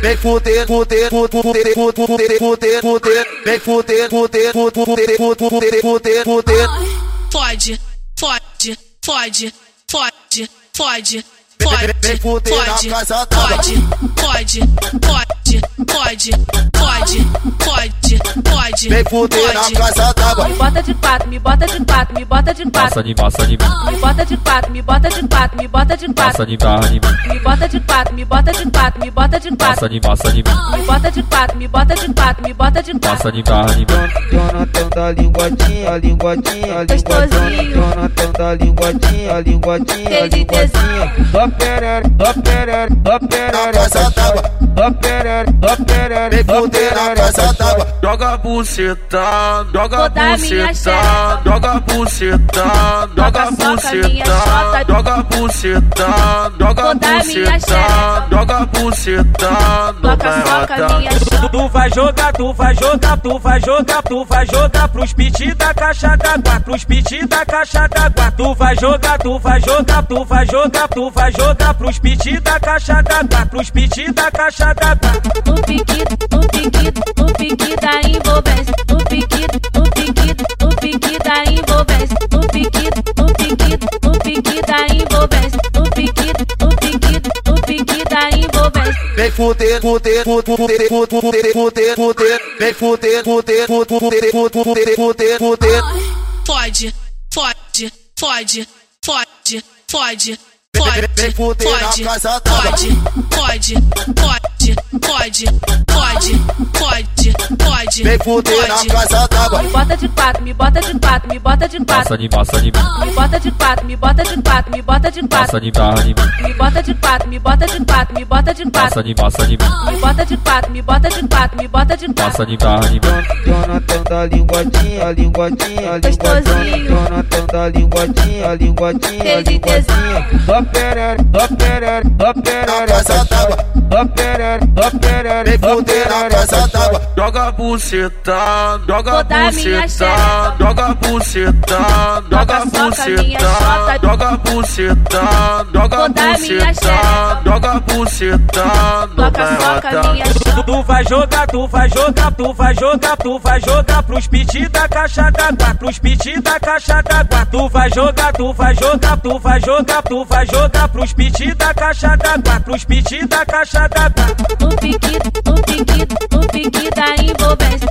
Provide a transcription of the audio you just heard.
vem fuder, fuder, fuder, fuder, fuder, fuder, fuder, vem fuder, fuder, fuder, fuder, fuder, fuder, fuder. Fode, fode, fode, fode, fode. Da Pode, pode, pode, pode, pode, pode, pode. Vem fuder na casa da Me bota de quatro, me bota de quatro, me bota de Passa quatro. de passa de Me bota de quatro, me bota de quatro, me bota de passa quatro. de barra de Me bota de quatro, me bota de quatro, me bota de passa quatro. de passa de Me bota de quatro, me bota de quatro, me bota de passa quatro. de barra de Jonathan da linguadinha, linguadinha, linguadinha. Jonathan da linguadinha, linguadinha, linguadinha. Dó perere, dó perere, dó perere, Na casa d'água. Dó perere, dó perere, Vem dó fuder na casa d'água. Joga buceta, joga buceta, joga buceta, joga buceta, joga buceta, joga buceta, joga buceta, no chota. Tu vai jogar, tu vai jogar, tu vai jogar, tu vai jogar pros piti da caixa d'água, pros piti da caixa d'água. Tu vai jogar, tu vai jogar, tu vai jogar, tu vai jogar pros piti da caixa d'água, pros piti da caixa d'água. No pique, no pique, no pique fuder, fuder, fuder, fuder, fuder, fuder, fuder. Vem fuder, fuder, fuder, fuder, fuder, fuder, fuder. Fode, fode, fode, fode, fode. Vem fuder na pode, casa d'água. Pode, pode, pode, pode, Vem fuder na casa d'água. Me bota de quatro, me bota de quatro, me bota de passa quatro. de passa de Me bota de quatro, me bota de quatro, me bota de passa quatro. de barra de Me bota de quatro, me bota de quatro, me bota de passa quatro. de passa de Me bota de quatro, me bota de quatro, me bota de passa quatro. de barra de Jonathan da linguadinha, linguadinha, Gostosinho. linguadinha. Jonathan da linguadinha, linguadinha, linguadinha. Dó perere, dó perere, dó perere. Vem fuder na casa d'água. Joga buceta, joga buceta, joga buceta, joga soca, minha buceta, joga buceta, joga buceta, joga buceta, no Soca, soca, minha chota. Tu vai jogar, tu vai jogar, tu vai jogar, tu vai jogar pros piti da caixa d'água, pros piti da caixa d'água. Tu vai jogar, tu vai jogar, tu vai jogar, tu vai jogar pros piti da caixa d'água, pros piti da caixa tá, tá, tá. O pique, o pique, o pique da envolvência.